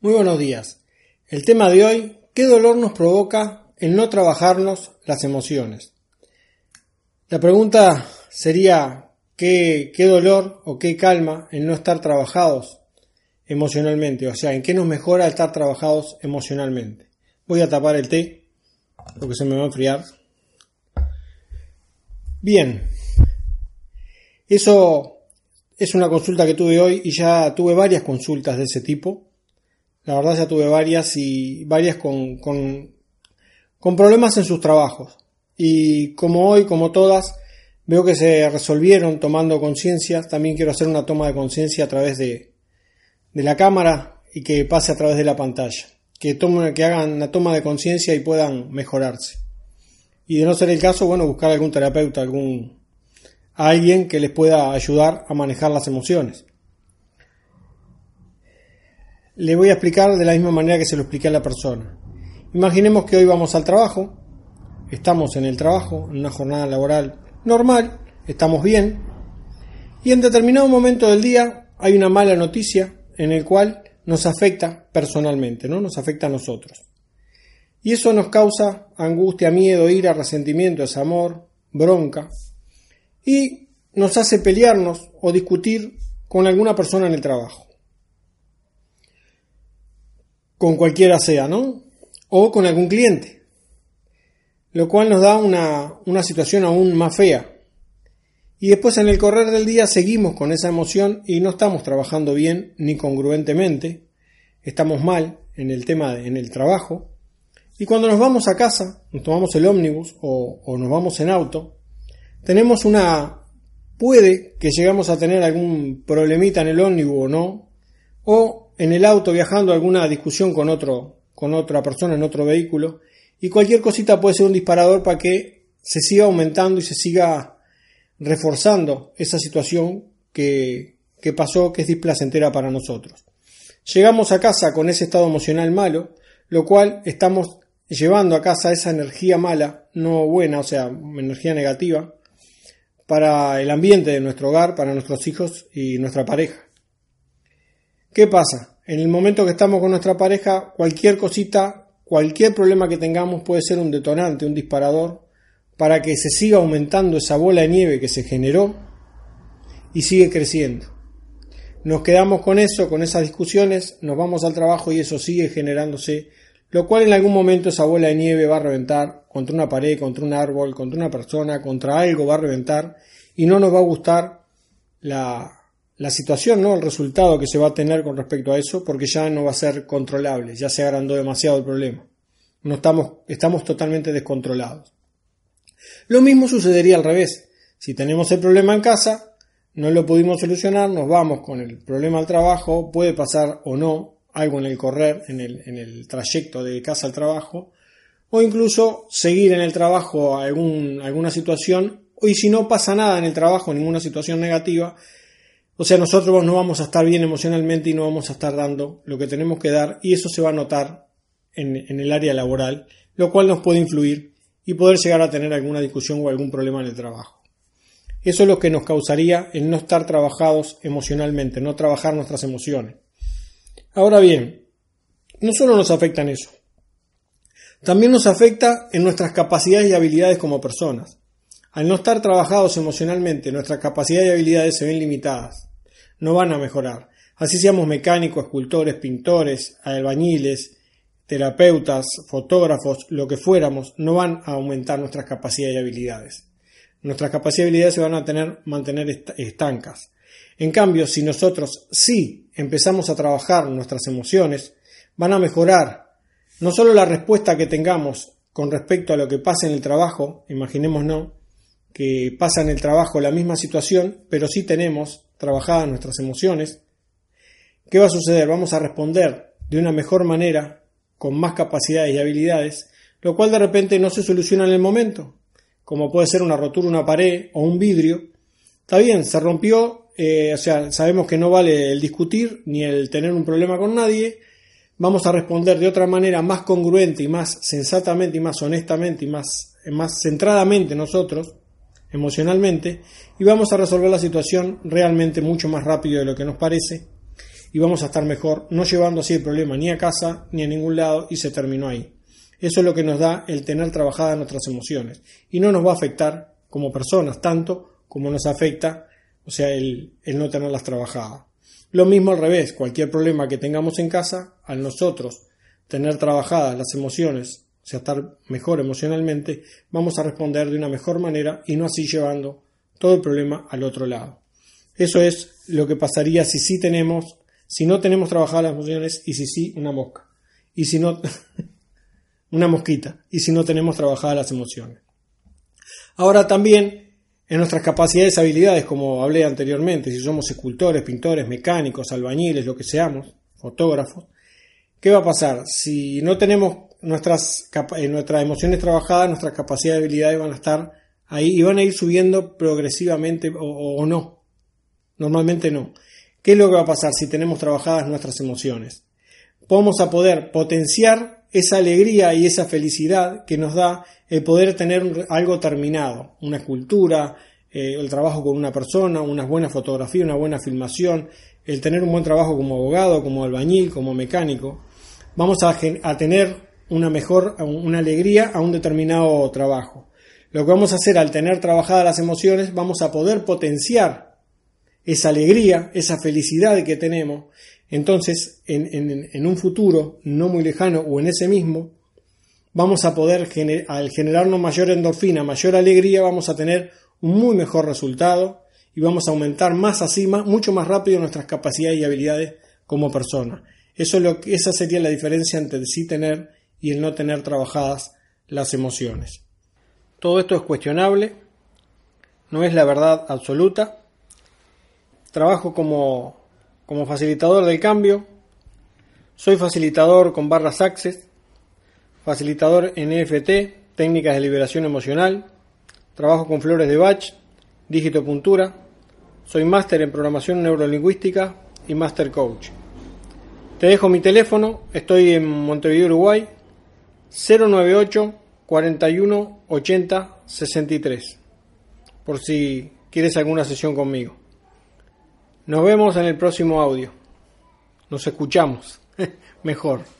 Muy buenos días. El tema de hoy, ¿qué dolor nos provoca el no trabajarnos las emociones? La pregunta sería, ¿qué, qué dolor o qué calma en no estar trabajados emocionalmente? O sea, ¿en qué nos mejora estar trabajados emocionalmente? Voy a tapar el té, porque se me va a enfriar. Bien, eso es una consulta que tuve hoy y ya tuve varias consultas de ese tipo la verdad ya tuve varias y varias con, con, problemas en sus trabajos. Y como hoy, como todas, veo que se resolvieron tomando conciencia. También quiero hacer una toma de conciencia a través de, de la cámara y que pase a través de la pantalla. Que, tomen, que hagan una toma de conciencia y puedan mejorarse. Y de no ser el caso, bueno, buscar algún terapeuta, algún alguien que les pueda ayudar a manejar las emociones. Le voy a explicar de la misma manera que se lo expliqué a la persona. Imaginemos que hoy vamos al trabajo, estamos en el trabajo, en una jornada laboral normal, estamos bien, y en determinado momento del día hay una mala noticia en el cual nos afecta personalmente, ¿no? Nos afecta a nosotros. Y eso nos causa angustia, miedo, ira, resentimiento, desamor, bronca, y nos hace pelearnos o discutir con alguna persona en el trabajo con cualquiera sea, ¿no? O con algún cliente, lo cual nos da una, una situación aún más fea. Y después en el correr del día seguimos con esa emoción y no estamos trabajando bien ni congruentemente, estamos mal en el tema, de, en el trabajo. Y cuando nos vamos a casa, nos tomamos el ómnibus o, o nos vamos en auto, tenemos una... puede que llegamos a tener algún problemita en el ómnibus o no, o en el auto viajando alguna discusión con otro, con otra persona en otro vehículo, y cualquier cosita puede ser un disparador para que se siga aumentando y se siga reforzando esa situación que, que pasó, que es displacentera para nosotros. Llegamos a casa con ese estado emocional malo, lo cual estamos llevando a casa esa energía mala, no buena, o sea, energía negativa, para el ambiente de nuestro hogar, para nuestros hijos y nuestra pareja. ¿Qué pasa? En el momento que estamos con nuestra pareja, cualquier cosita, cualquier problema que tengamos puede ser un detonante, un disparador, para que se siga aumentando esa bola de nieve que se generó y sigue creciendo. Nos quedamos con eso, con esas discusiones, nos vamos al trabajo y eso sigue generándose, lo cual en algún momento esa bola de nieve va a reventar contra una pared, contra un árbol, contra una persona, contra algo va a reventar y no nos va a gustar la, la situación, ¿no? El resultado que se va a tener con respecto a eso, porque ya no va a ser controlable, ya se agrandó demasiado el problema. No estamos, estamos totalmente descontrolados. Lo mismo sucedería al revés. Si tenemos el problema en casa, no lo pudimos solucionar, nos vamos con el problema al trabajo, puede pasar o no algo en el correr, en el, en el trayecto de casa al trabajo, o incluso seguir en el trabajo algún, alguna situación, y si no pasa nada en el trabajo, ninguna situación negativa, o sea, nosotros no vamos a estar bien emocionalmente y no vamos a estar dando lo que tenemos que dar y eso se va a notar en, el área laboral, lo cual nos puede influir y poder llegar a tener alguna discusión o algún problema en el trabajo. Eso es lo que nos causaría el no estar trabajados emocionalmente, no trabajar nuestras emociones. Ahora bien, no solo nos afecta en eso, también nos afecta en nuestras capacidades y habilidades como personas. Al no estar trabajados emocionalmente, nuestras capacidades y habilidades se ven limitadas no van a mejorar. Así seamos mecánicos, escultores, pintores, albañiles, terapeutas, fotógrafos, lo que fuéramos, no van a aumentar nuestras capacidades y habilidades. Nuestras capacidades y habilidades se van a tener, mantener estancas. En cambio, si nosotros sí empezamos a trabajar nuestras emociones, van a mejorar no solo la respuesta que tengamos con respecto a lo que pasa en el trabajo, imaginémonos que pasa en el trabajo la misma situación, pero sí tenemos trabajadas nuestras emociones, ¿qué va a suceder? Vamos a responder de una mejor manera, con más capacidades y habilidades, lo cual de repente no se soluciona en el momento, como puede ser una rotura, una pared o un vidrio. Está bien, se rompió, eh, o sea, sabemos que no vale el discutir ni el tener un problema con nadie, vamos a responder de otra manera más congruente y más sensatamente y más honestamente y más, más centradamente nosotros, emocionalmente y vamos a resolver la situación realmente mucho más rápido de lo que nos parece y vamos a estar mejor, no llevando así el problema ni a casa ni a ningún lado y se terminó ahí. Eso es lo que nos da el tener trabajadas nuestras emociones y no nos va a afectar como personas tanto como nos afecta, o sea, el, el no tenerlas trabajadas. Lo mismo al revés, cualquier problema que tengamos en casa, al nosotros tener trabajadas las emociones, o sea, estar mejor emocionalmente, vamos a responder de una mejor manera y no así llevando todo el problema al otro lado. Eso es lo que pasaría si sí tenemos, si no tenemos trabajadas las emociones y si sí una mosca. Y si no, una mosquita. Y si no tenemos trabajadas las emociones. Ahora también en nuestras capacidades y habilidades, como hablé anteriormente, si somos escultores, pintores, mecánicos, albañiles, lo que seamos, fotógrafos, ¿qué va a pasar? Si no tenemos nuestras, eh, nuestras emociones trabajadas, nuestras capacidades y habilidades van a estar ahí y van a ir subiendo progresivamente o, no. Normalmente no. ¿Qué es lo que va a pasar si tenemos trabajadas nuestras emociones? Vamos a poder potenciar esa alegría y esa felicidad que nos da el poder tener algo terminado, una escultura, eh, el trabajo con una persona, una buena fotografía, una buena filmación, el tener un buen trabajo como abogado, como albañil, como mecánico. Vamos a, a tener una mejor, una alegría a un determinado trabajo. Lo que vamos a hacer al tener trabajadas las emociones, vamos a poder potenciar esa alegría, esa felicidad que tenemos. Entonces, en, un futuro no muy lejano o en ese mismo, vamos a poder, al generarnos mayor endorfina, mayor alegría, vamos a tener un muy mejor resultado y vamos a aumentar más así, mucho más rápido nuestras capacidades y habilidades como persona. Eso es lo que, esa sería la diferencia entre sí tener y el no tener trabajadas las emociones. Todo esto es cuestionable, no es la verdad absoluta. Trabajo como, como facilitador del cambio, soy facilitador con barras Access, facilitador en EFT, técnicas de liberación emocional, trabajo con flores de Bach, dígito puntura, soy máster en programación neurolingüística y máster coach. Te dejo mi teléfono, estoy en Montevideo, Uruguay, 098 41 80 63 por si quieres alguna sesión conmigo. Nos vemos en el próximo audio. Nos escuchamos. Mejor.